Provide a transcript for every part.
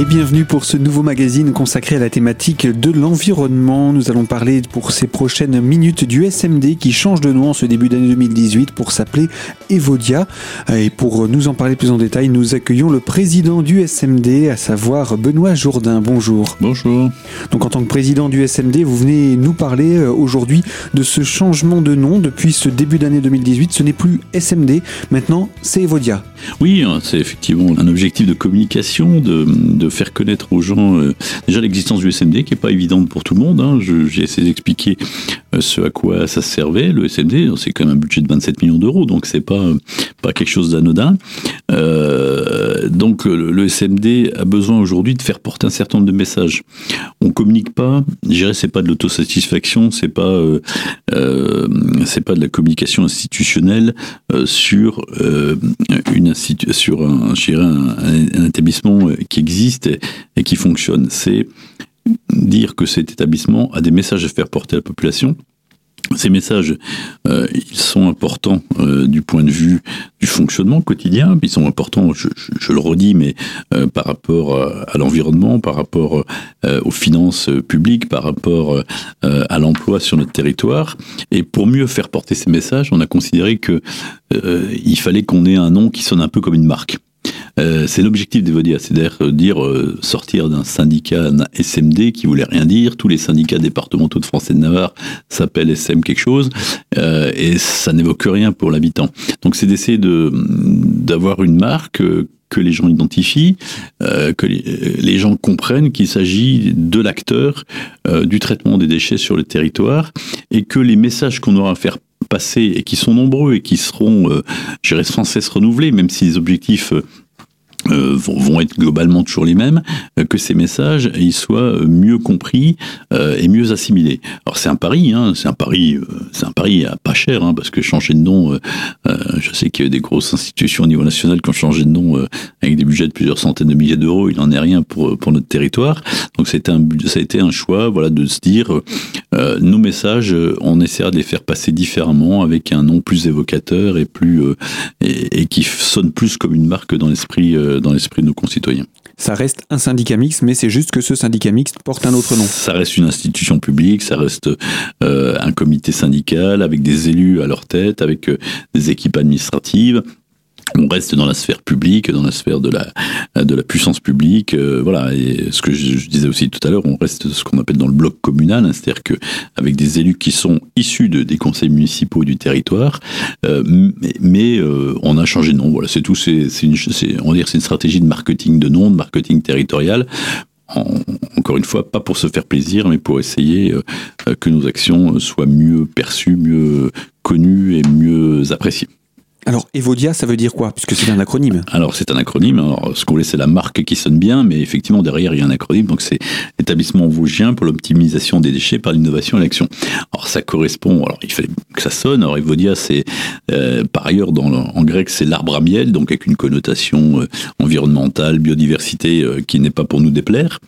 Et bienvenue pour ce nouveau magazine consacré à la thématique de l'environnement. Nous allons parler pour ces prochaines minutes du SMD qui change de nom en ce début d'année 2018 pour s'appeler Evodia. Et pour nous en parler plus en détail, nous accueillons le président du SMD, à savoir Benoît Jourdain. Bonjour. Bonjour. Donc en tant que président du SMD, vous venez nous parler euh, aujourd'hui de ce changement de nom depuis ce début d'année 2018. Ce n'est plus SMD, maintenant c'est Evodia. Oui, hein, c'est effectivement un objectif de communication, de, de faire connaître aux gens euh, déjà l'existence du SMD qui est pas évidente pour tout le monde. Hein. J'ai essayé d'expliquer euh, ce à quoi ça servait. Le SMD, c'est quand même un budget de 27 millions d'euros, donc c'est pas pas quelque chose d'anodin. Euh, donc le, SMD a besoin aujourd'hui de faire porter un certain nombre de messages. On communique pas. Je dirais c'est pas de l'autosatisfaction, c'est pas pas de la communication institutionnelle sur une sur un établissement qui existe et, qui fonctionne. C'est dire que cet établissement a des messages à faire porter à la population. Ces messages, euh, ils sont importants euh, du point de vue du fonctionnement quotidien. Ils sont importants, je, le redis, mais euh, par rapport à, l'environnement, par rapport aux finances publiques, par rapport à l'emploi sur notre territoire. Et pour mieux faire porter ces messages, on a considéré que il fallait qu'on ait un nom qui sonne un peu comme une marque. Euh, c'est l'objectif d'Evodia, c'est à dire euh, sortir d'un syndicat SMD qui voulait rien dire. Tous les syndicats départementaux de France et de Navarre s'appellent SM quelque chose euh, et ça n'évoque rien pour l'habitant. Donc c'est d'essayer de d'avoir une marque que les gens identifient, que les, gens comprennent qu'il s'agit de l'acteur du traitement des déchets sur le territoire et que les messages qu'on aura à faire passer et qui sont nombreux et qui seront, je dirais, sans cesse renouvelés, même si les objectifs euh, vont, être globalement toujours les mêmes, euh, que ces messages ils soient mieux compris euh, et mieux assimilés. Alors c'est un pari, hein, c'est un pari, c'est un pari à pas cher, hein, parce que changer de nom, je sais qu'il y a des grosses institutions au niveau national qui ont changé de nom avec des budgets de plusieurs centaines de milliers d'euros, il n'en est rien pour pour notre territoire. Donc c'était un, ça a été un choix, voilà, de se dire nos messages, on essaiera de les faire passer différemment avec un nom plus évocateur et plus et, et qui sonne plus comme une marque dans l'esprit dans l'esprit de nos concitoyens. Ça reste un syndicat mixte, mais c'est juste que ce syndicat mixte porte un autre nom. Ça reste une institution publique, ça reste euh, un comité syndical avec des élus à leur tête, avec euh, des équipes administratives on reste dans la sphère publique, dans la sphère de la de la puissance publique, euh, voilà. Et ce que je, disais aussi tout à l'heure, on reste ce qu'on appelle dans le bloc communal, hein, c'est-à-dire que avec des élus qui sont issus de, des conseils municipaux du territoire, euh, mais, euh, on a changé de nom. Voilà, c'est tout. C'est une, on va dire, c'est une stratégie de marketing de nom, de marketing territorial. encore une fois, pas pour se faire plaisir, mais pour essayer que nos actions soient mieux perçues, mieux connues et mieux appréciées. Alors, Evodia, ça veut dire quoi? Puisque c'est un acronyme. Alors, c'est un acronyme. Alors, ce qu'on voulait, c'est la marque qui sonne bien, mais effectivement, derrière, il y a un acronyme. Donc, c'est l'établissement vosgien pour l'optimisation des déchets par l'innovation et l'action. Alors, ça correspond. Alors, il fallait que ça sonne. Alors, Evodia, c'est, euh, par ailleurs, en grec, c'est l'arbre à miel, donc avec une connotation euh, environnementale, biodiversité, euh, qui n'est pas pour nous déplaire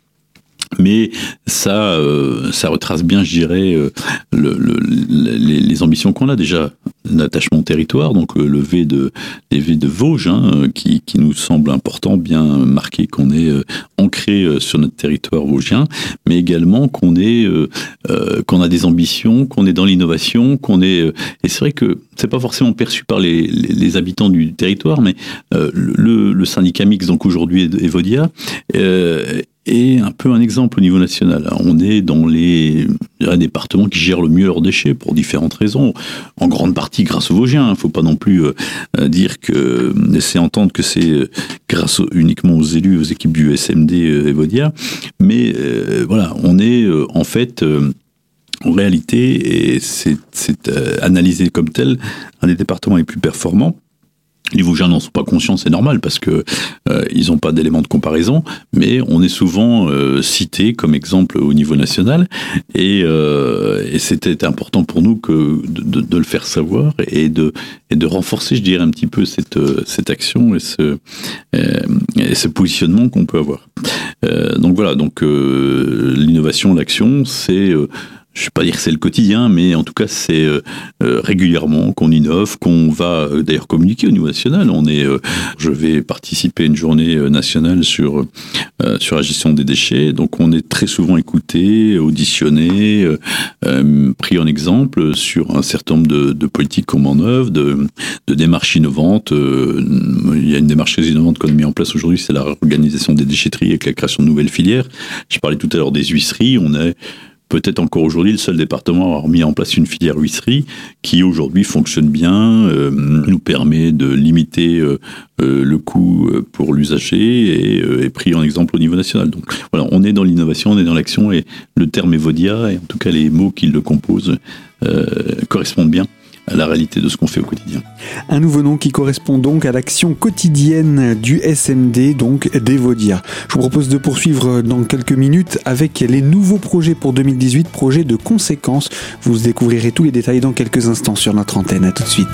mais ça, euh, ça retrace bien, je dirais, euh, le, les, ambitions qu'on a déjà l'attachement au territoire, donc euh, le V de les V de Vosges, hein, qui, qui, nous semble important, bien marqué qu'on est ancré sur notre territoire vosgien, mais également qu'on est qu'on a des ambitions, qu'on est dans l'innovation, qu'on est et c'est vrai que c'est pas forcément perçu par les, les, habitants du territoire, mais le, le, syndicat mix donc aujourd'hui Evodia et un peu un exemple au niveau national. On est dans les, départements qui gèrent le mieux leurs déchets pour différentes raisons, en grande partie grâce aux Vosgiens. Il ne faut pas non plus euh, euh, dire que, laisser entendre que c'est euh, grâce uniquement aux élus, aux équipes du SMD et Vodia. Mais voilà, on est en fait en réalité, et c'est analysé comme tel, un des départements les plus performants les Vosgiens n'en sont pas conscients, c'est normal parce que euh, ils n'ont pas d'éléments de comparaison, mais on est souvent euh, cité comme exemple au niveau national et, euh, et c'était important pour nous que de, de, le faire savoir et de, et de renforcer, je dirais, un petit peu cette, cette action et ce, et ce positionnement qu'on peut avoir. donc voilà, donc l'innovation, l'action, c'est je ne vais pas dire que c'est le quotidien, mais en tout cas c'est euh, euh, régulièrement qu'on innove, qu'on va euh, d'ailleurs communiquer au niveau national. On est, je vais participer à une journée nationale sur sur la gestion des déchets, donc on est très souvent écouté, auditionné, pris en exemple sur un certain nombre de, de politiques qu'on en œuvre, de, de démarches innovantes. il y a une démarche très innovante qu'on a mis en place aujourd'hui, c'est la réorganisation des déchetteries avec la création de nouvelles filières. Je parlais tout à l'heure des huisseries, on est peut-être encore aujourd'hui le seul département à avoir mis en place une filière huisserie qui aujourd'hui fonctionne bien, euh, nous permet de limiter euh, euh, le coût pour l'usager et est pris en exemple au niveau national. Donc voilà, on est dans l'innovation, on est dans l'action et le terme Evodia et en tout cas les mots qui le composent correspondent bien à la réalité de ce qu'on fait au quotidien. Un nouveau nom qui correspond donc à l'action quotidienne du SMD, donc d'Evodia. Je vous propose de poursuivre dans quelques minutes avec les nouveaux projets pour 2018, projets de conséquences. Vous découvrirez tous les détails dans quelques instants sur notre antenne. À tout de suite.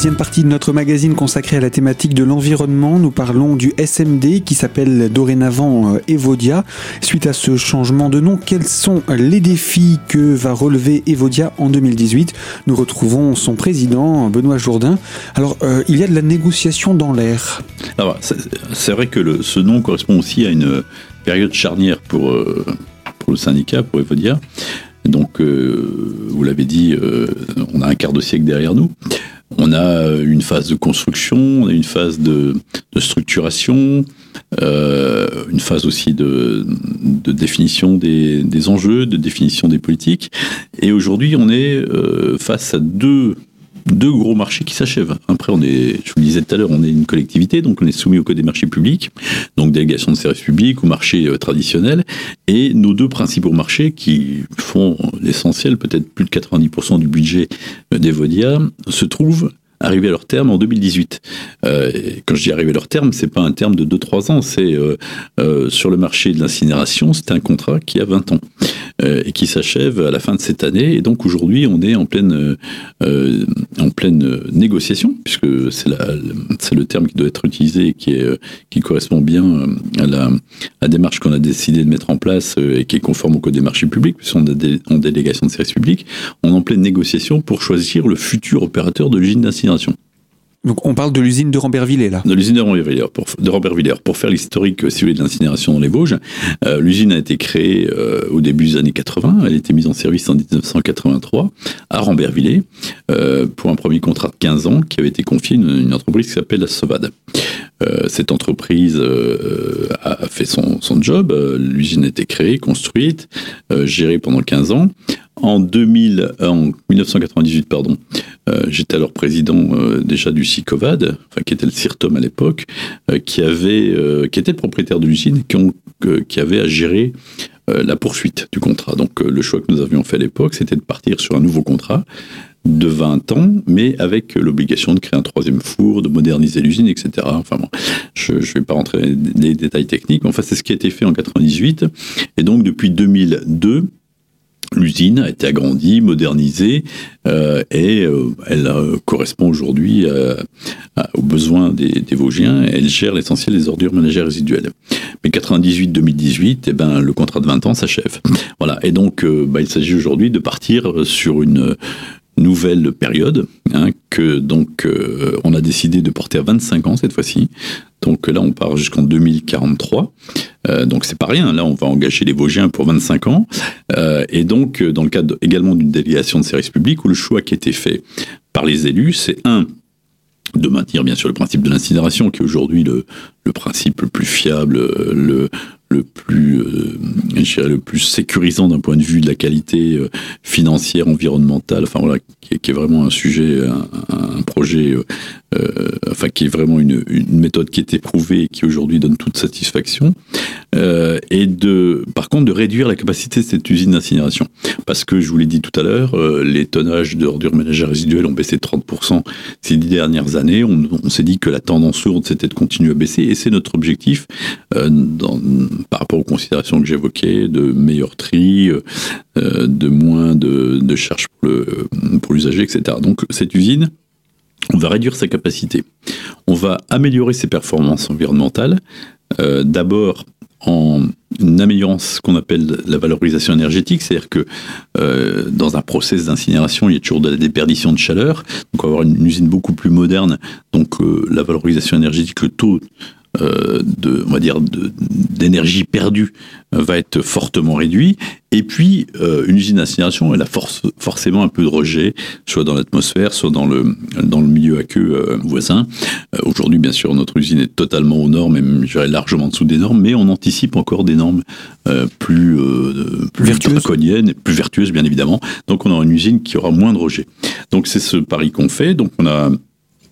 Deuxième partie de notre magazine consacrée à la thématique de l'environnement, nous parlons du SMD qui s'appelle dorénavant euh, Evodia. Suite à ce changement de nom, quels sont les défis que va relever Evodia en 2018 Nous retrouvons son président, Benoît Jourdain. Alors, euh, il y a de la négociation dans l'air. C'est vrai que ce nom correspond aussi à une période charnière pour, euh, pour le syndicat, pour Evodia. Donc, vous l'avez dit, on a un quart de siècle derrière nous. On a une phase de construction, on a une phase de, structuration, euh, une phase aussi de, définition des, enjeux, de définition des politiques. Et aujourd'hui, on est euh, face à deux deux gros marchés qui s'achèvent. Après, on est, je vous le disais tout à l'heure, on est une collectivité, donc on est soumis au code des marchés publics, donc délégation de services publics ou marché euh, traditionnel. Et nos deux principaux marchés qui font l'essentiel, peut-être plus de 90% du budget euh, d'Evodia, se trouvent arriver à leur terme en 2018. Euh, quand je dis arriver à leur terme, c'est pas un terme de 2-3 ans, c'est euh, euh, sur le marché de l'incinération, c'est un contrat qui a 20 ans et qui s'achève à la fin de cette année. Et donc aujourd'hui, on est en pleine en pleine négociation, puisque c'est le terme qui doit être utilisé et qui est qui correspond bien à la, démarche qu'on a décidé de mettre en place et qui est conforme au code des marchés publics, puisqu'on est en délégation de services publics. On est en pleine négociation pour choisir le futur opérateur de l'usine d'incinération donc on parle de l'usine de Rambervillers là. De l'usine de Rambervillers pour, de pour faire l'historique si vous voulez, de l'incinération dans les Vosges. Euh, l'usine a été créée euh, au début des années 80. Elle a été mise en service en 1983 à Rambervillers euh, pour un premier contrat de 15 ans qui avait été confié à une, entreprise qui s'appelle la Sovade. cette entreprise a fait son, son job. L'usine a été créée, construite, gérée pendant 15 ans. En, 2000, en 1998, pardon, j'étais alors président euh, déjà du CICOVAD, enfin, qui était le CIRTOM à l'époque, euh, qui avait, qui était le propriétaire de l'usine, qui, qui avait à gérer la poursuite du contrat. Donc le choix que nous avions fait à l'époque, c'était de partir sur un nouveau contrat de 20 ans, mais avec l'obligation de créer un troisième four, de moderniser l'usine, etc. Enfin bon, je ne vais pas rentrer dans les détails techniques, mais enfin c'est ce qui a été fait en 98. Et donc depuis 2002, L'usine a été agrandie, modernisée, euh, et euh, elle euh, correspond aujourd'hui aux besoins des, des, Vosgiens. elle gère l'essentiel des ordures ménagères résiduelles. Mais 98-2018, eh ben, le contrat de 20 ans s'achève. Voilà. Et donc, bah, il s'agit aujourd'hui de partir sur une, nouvelle période, hein, que donc euh, on a décidé de porter à 25 ans cette fois-ci. Donc là, on part jusqu'en 2043. Euh, donc c'est pas rien. Là, on va engager les Vosgiens pour 25 ans. Euh, et donc, dans le cadre également d'une délégation de service public, où le choix qui a été fait par les élus, c'est un de maintenir bien sûr le principe de l'incinération, qui est aujourd'hui le, principe le plus fiable, le, le plus, euh, le plus sécurisant d'un point de vue de la qualité euh, financière, environnementale, enfin voilà, qui est, vraiment un sujet, un, projet enfin qui est vraiment une, méthode qui est éprouvée et qui aujourd'hui donne toute satisfaction, et de, par contre, de réduire la capacité de cette usine d'incinération. Parce que, je vous l'ai dit tout à l'heure, les tonnages d'ordures ménagères résiduelles ont baissé de 30% ces dix dernières années. On, s'est dit que la tendance lourde, c'était de continuer à baisser, et c'est notre objectif dans, par rapport aux considérations que j'évoquais, de meilleur tri, de moins de, de charges pour l'usager, etc. Donc cette usine, on va réduire sa capacité. On va améliorer ses performances environnementales. Euh, d'abord en améliorant ce qu'on appelle la valorisation énergétique, c'est-à-dire que euh, dans un process d'incinération, il y a toujours de la déperdition de chaleur, donc on va avoir une, usine beaucoup plus moderne, donc euh, la valorisation énergétique, le taux de, on va dire, d'énergie perdue euh, va être fortement réduit. Et puis, euh, une usine d'incinération, elle a force, forcément un peu de rejet, soit dans l'atmosphère, soit dans le, dans le milieu aqueux voisin. Aujourd'hui, bien sûr, notre usine est totalement aux normes, même largement en dessous des normes, mais on anticipe encore des normes plus, plus vertueuses. plus vertueuses, bien évidemment. Donc, on aura une usine qui aura moins de rejet. Donc, c'est ce pari qu'on fait. Donc, on a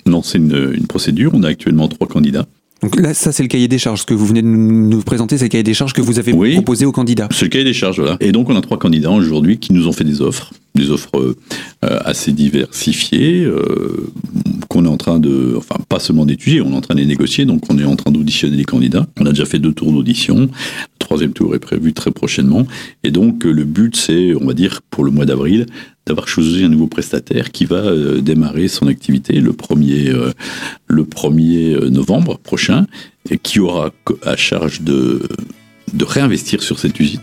lancé une, une procédure. On a actuellement trois candidats. Donc là, ça, c'est le cahier des charges. Ce que vous venez de nous présenter, c'est le cahier des charges que vous avez proposé aux candidats. C'est le cahier des charges, voilà. Et donc, on a trois candidats aujourd'hui qui nous ont fait des offres, des offres euh, assez diversifiées, euh, qu'on est en train de, enfin, pas seulement d'étudier, on est en train de négocier, donc on est en train d'auditionner les candidats. On a déjà fait deux tours d'audition. Le troisième tour est prévu très prochainement. Et donc, le but, c'est, on va dire, pour le mois d'avril, d'avoir choisi un nouveau prestataire qui va euh, démarrer son activité le 1er, euh, le 1er euh, novembre prochain et qui aura à charge de réinvestir sur cette usine.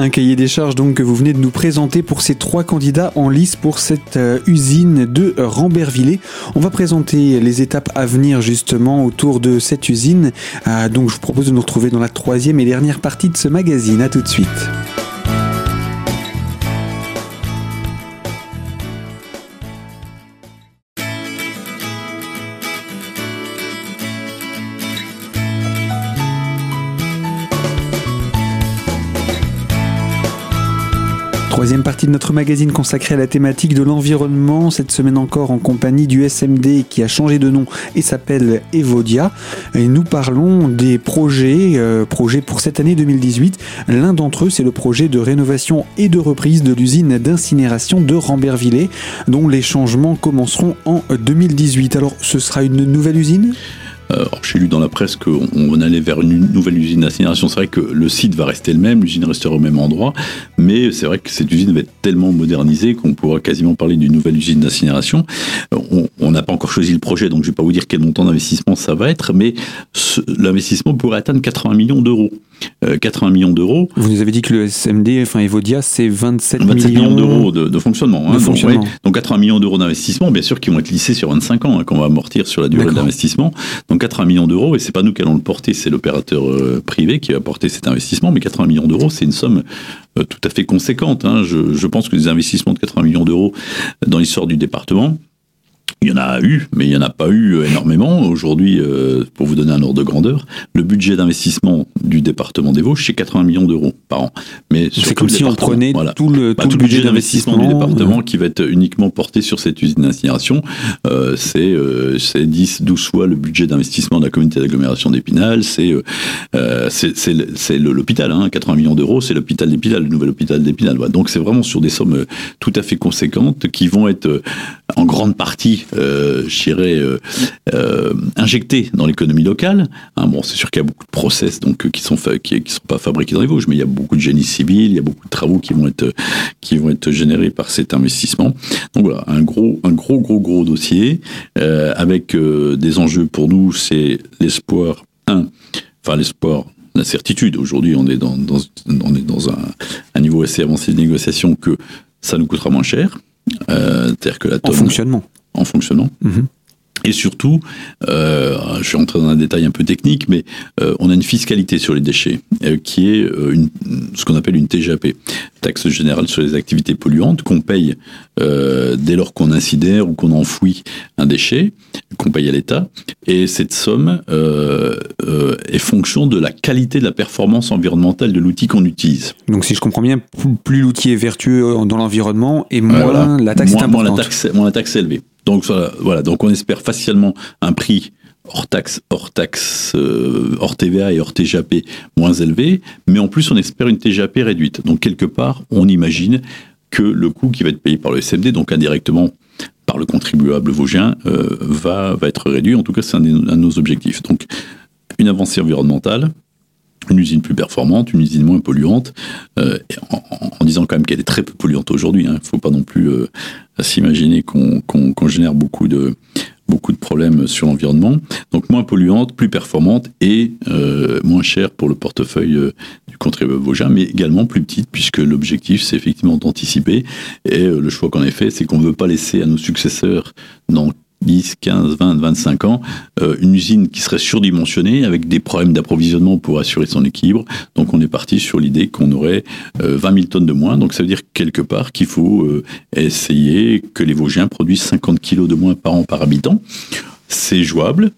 Un cahier des charges donc que vous venez de nous présenter pour ces trois candidats en lice pour cette usine de Rambervillers. On va présenter les étapes à venir justement autour de cette usine. donc je vous propose de nous retrouver dans la troisième et dernière partie de ce magazine. À tout de suite. Partie de notre magazine consacrée à la thématique de l'environnement, cette semaine encore en compagnie du SMD qui a changé de nom et s'appelle Evodia. Nous parlons des projets, euh, projets pour cette année 2018. L'un d'entre eux, c'est le projet de rénovation et de reprise de l'usine d'incinération de Rambervillers, dont les changements commenceront en 2018. Alors, ce sera une nouvelle usine? Euh, J'ai lu dans la presse qu'on allait vers une nouvelle usine d'incinération. C'est vrai que le site va rester le même, l'usine restera au même endroit, mais c'est vrai que cette usine va être tellement modernisée qu'on pourra quasiment parler d'une nouvelle usine d'incinération. Euh, on n'a pas encore choisi le projet, donc je ne vais pas vous dire quel montant d'investissement ça va être, mais l'investissement pourrait atteindre 80 millions d'euros. 80 euh, millions d'euros. Vous nous avez dit que le SMD, enfin Evodia, c'est 27, 27 millions, d'euros de, fonctionnement. Hein. donc, 80 millions d'euros d'investissement, bien sûr, qui vont être lissés sur 25 ans, hein, qu'on va amortir sur la durée d'investissement. Donc 80 millions d'euros, et c'est pas nous qui allons le porter, c'est l'opérateur euh, privé qui va porter cet investissement, mais 80 millions d'euros, c'est une somme euh, tout à fait conséquente. Hein. Je, je pense que des investissements de 80 millions d'euros dans l'histoire du département, il y en a eu, mais il n'y en a pas eu euh, énormément. Aujourd'hui, euh, pour vous donner un ordre de grandeur, le budget d'investissement du département des Vosges, c'est 80 millions d'euros par an. Mais c'est comme si on prenait tout le, bah, tout, le budget, d'investissement du département qui va être uniquement porté sur cette usine d'incinération. Euh, c'est euh, 10, 12 fois le budget d'investissement de la communauté d'agglomération d'Épinal. C'est euh, c'est l'hôpital, hein, 80 millions d'euros, c'est l'hôpital d'Épinal, le nouvel hôpital d'Épinal. Donc c'est vraiment sur des sommes tout à fait conséquentes qui vont être en grande partie euh, je dirais, euh, euh, injecté dans l'économie locale. Hein, bon, c'est sûr qu'il y a beaucoup de process donc qui sont qui, qui, sont pas fabriqués dans les Vosges, mais il y a beaucoup de génie civil, il y a beaucoup de travaux qui vont être qui vont être générés par cet investissement. Donc voilà, un gros un gros gros gros dossier euh, avec euh, des enjeux pour nous, c'est l'espoir un, enfin l'espoir la certitude. Aujourd'hui, on est dans, dans, on est dans un, un, niveau assez avancé de négociation que ça nous coûtera moins cher. Euh, que la tonne, en fonctionnement en fonctionnant. Mhm. Et surtout, euh, je suis entré dans un détail un peu technique, mais euh, on a une fiscalité sur les déchets euh, qui est une, ce qu'on appelle une TGAP, taxe générale sur les activités polluantes, qu'on paye dès lors qu'on incidère ou qu'on enfouit un déchet, qu'on paye à l'État. Et cette somme est fonction de la qualité de la performance environnementale de l'outil qu'on utilise. Donc si je comprends bien, plus l'outil est vertueux dans l'environnement et moins la taxe est importante. Moins la taxe, moins la taxe est élevée. Donc voilà, donc on espère facialement un prix hors taxe, hors taxe, euh, hors TVA et hors TGAP moins élevé, mais en plus on espère une TGAP réduite. Donc quelque part, on imagine que le coût qui va être payé par le SMD, donc indirectement par le contribuable vosgien, euh, va, être réduit. En tout cas, c'est un, de nos objectifs. Donc une avancée environnementale, une usine plus performante, une usine moins polluante, euh, en, disant quand même qu'elle est très peu polluante aujourd'hui. Il hein. ne faut pas non plus s'imaginer qu'on génère beaucoup de, beaucoup de problèmes sur l'environnement. Donc moins polluante, plus performante et euh, moins chère pour le portefeuille euh, du contribuable vosgien, mais également plus petite puisque l'objectif c'est effectivement d'anticiper. Et euh, le choix qu'on a fait, c'est qu'on ne veut pas laisser à nos successeurs dans 10, 15, 20, 25 ans, euh, une usine qui serait surdimensionnée avec des problèmes d'approvisionnement pour assurer son équilibre. Donc on est parti sur l'idée qu'on aurait 20 000 tonnes de moins. Donc ça veut dire quelque part qu'il faut euh, essayer que les Vosgiens produisent 50 kilos de moins par an par habitant. C'est jouable,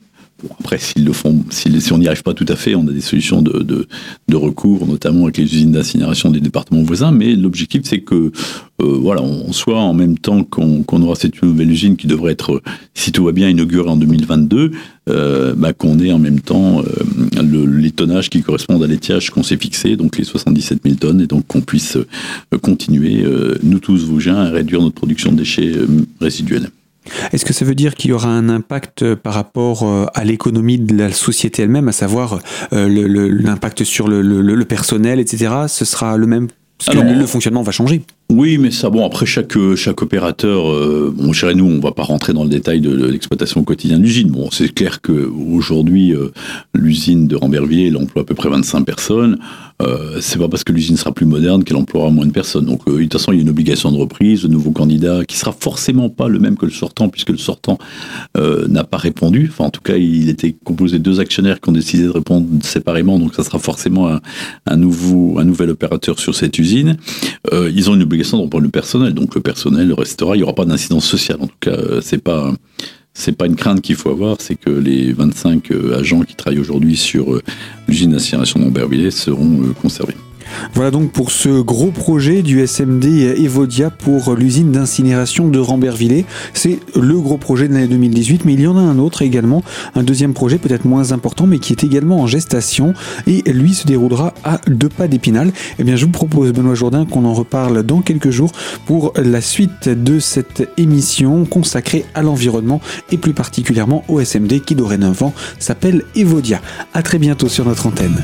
après, s'ils le font, si on n'y arrive pas tout à fait, on a des solutions de, de, recours, notamment avec les usines d'incinération des départements voisins. Mais l'objectif, c'est que, euh, voilà, on soit en même temps qu'on aura cette nouvelle usine qui devrait être, si tout va bien, inaugurée en 2022, euh, bah, qu'on ait en même temps euh, le, les tonnages qui correspondent à l'étiage qu'on s'est fixé, donc les 77 000 tonnes, et donc qu'on puisse continuer, nous tous Vosgiens, à réduire notre production de déchets résiduels. Est-ce que ça veut dire qu'il y aura un impact euh, par rapport euh, à l'économie de la société elle-même, à savoir euh, l'impact sur le, personnel, etc. Ce sera le même parce que le fonctionnement va changer. Oui, mais ça, bon, après, chaque, chaque opérateur, euh, bon, chez nous, on va pas rentrer dans le détail de, l'exploitation quotidienne d'usine. Bon, c'est clair qu'aujourd'hui, euh, l'usine de Rambervillers, elle emploie à peu près 25 personnes. Euh, c'est pas parce que l'usine sera plus moderne qu'elle emploiera moins de personnes. Donc, euh, de toute façon, il y a une obligation de reprise, de nouveau candidat, qui sera forcément pas le même que le sortant, puisque le sortant euh, n'a pas répondu. Enfin, en tout cas, il était composé de deux actionnaires qui ont décidé de répondre séparément, donc ça sera forcément un, un nouveau, un nouvel opérateur sur cette usine. Euh, ils ont une obligation de reprendre le personnel, donc le personnel restera. Il n'y aura pas d'incidence sociale. En tout cas, c'est pas c'est pas une crainte qu'il faut avoir, c'est que les 25 euh, agents qui travaillent aujourd'hui sur euh, l'usine d'incinération d'Amberville seront euh, conservés. Voilà donc pour ce gros projet du SMD Evodia pour l'usine d'incinération de Rambervillers. C'est le gros projet de l'année 2018, mais il y en a un autre également, un deuxième projet peut-être moins important, mais qui est également en gestation et lui se déroulera à deux pas d'Épinal. Eh bien, je vous propose, Benoît Jourdain, qu'on en reparle dans quelques jours pour la suite de cette émission consacrée à l'environnement et plus particulièrement au SMD qui dorénavant s'appelle Evodia. À très bientôt sur notre antenne.